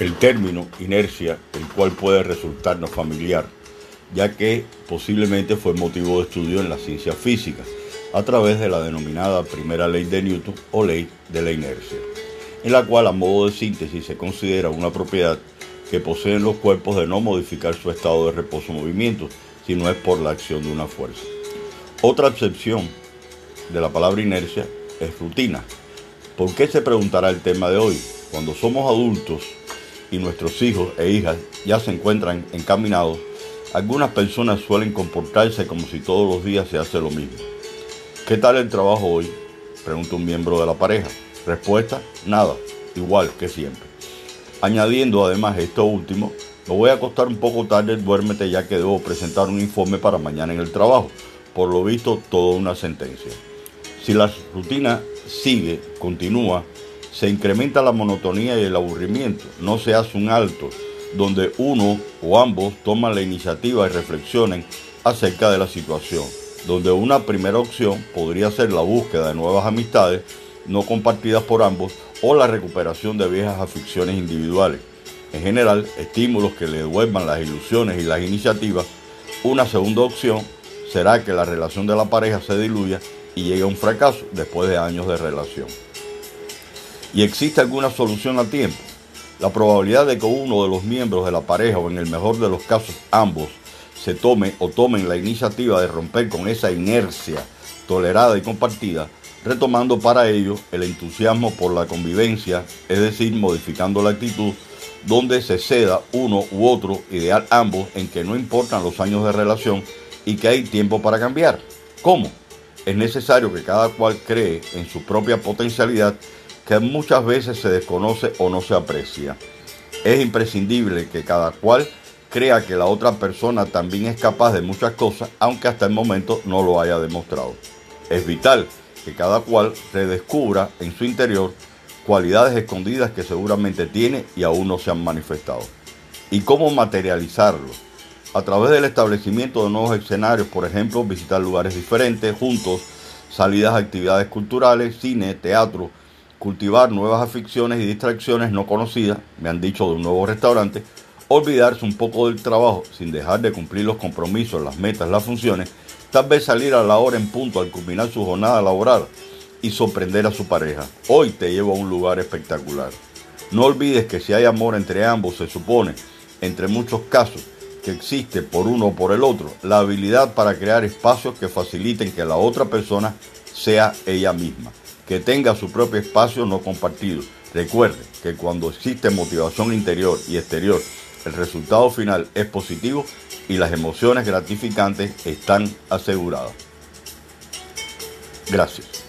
el término inercia, el cual puede resultarnos familiar, ya que posiblemente fue motivo de estudio en la ciencia física, a través de la denominada primera ley de Newton o ley de la inercia, en la cual a modo de síntesis se considera una propiedad que poseen los cuerpos de no modificar su estado de reposo o movimiento, si no es por la acción de una fuerza. Otra excepción de la palabra inercia es rutina. ¿Por qué se preguntará el tema de hoy? Cuando somos adultos y nuestros hijos e hijas ya se encuentran encaminados, algunas personas suelen comportarse como si todos los días se hace lo mismo. ¿Qué tal el trabajo hoy? Pregunta un miembro de la pareja. Respuesta, nada, igual que siempre. Añadiendo además esto último, me voy a acostar un poco tarde, duérmete ya que debo presentar un informe para mañana en el trabajo. Por lo visto, toda una sentencia. Si la rutina sigue, continúa, se incrementa la monotonía y el aburrimiento. No se hace un alto donde uno o ambos toman la iniciativa y reflexionen acerca de la situación, donde una primera opción podría ser la búsqueda de nuevas amistades no compartidas por ambos o la recuperación de viejas aficiones individuales. En general, estímulos que le devuelvan las ilusiones y las iniciativas. Una segunda opción será que la relación de la pareja se diluya y llegue a un fracaso después de años de relación y existe alguna solución a tiempo, la probabilidad de que uno de los miembros de la pareja o en el mejor de los casos ambos se tome o tomen la iniciativa de romper con esa inercia tolerada y compartida, retomando para ello el entusiasmo por la convivencia, es decir, modificando la actitud donde se ceda uno u otro, ideal ambos, en que no importan los años de relación y que hay tiempo para cambiar. ¿Cómo? Es necesario que cada cual cree en su propia potencialidad que muchas veces se desconoce o no se aprecia. Es imprescindible que cada cual crea que la otra persona también es capaz de muchas cosas, aunque hasta el momento no lo haya demostrado. Es vital que cada cual redescubra en su interior cualidades escondidas que seguramente tiene y aún no se han manifestado. ¿Y cómo materializarlo? A través del establecimiento de nuevos escenarios, por ejemplo, visitar lugares diferentes, juntos, salidas a actividades culturales, cine, teatro, cultivar nuevas aficiones y distracciones no conocidas, me han dicho de un nuevo restaurante, olvidarse un poco del trabajo sin dejar de cumplir los compromisos, las metas, las funciones, tal vez salir a la hora en punto al culminar su jornada laboral y sorprender a su pareja. Hoy te llevo a un lugar espectacular. No olvides que si hay amor entre ambos, se supone, entre muchos casos, que existe por uno o por el otro, la habilidad para crear espacios que faciliten que la otra persona sea ella misma que tenga su propio espacio no compartido. Recuerde que cuando existe motivación interior y exterior, el resultado final es positivo y las emociones gratificantes están aseguradas. Gracias.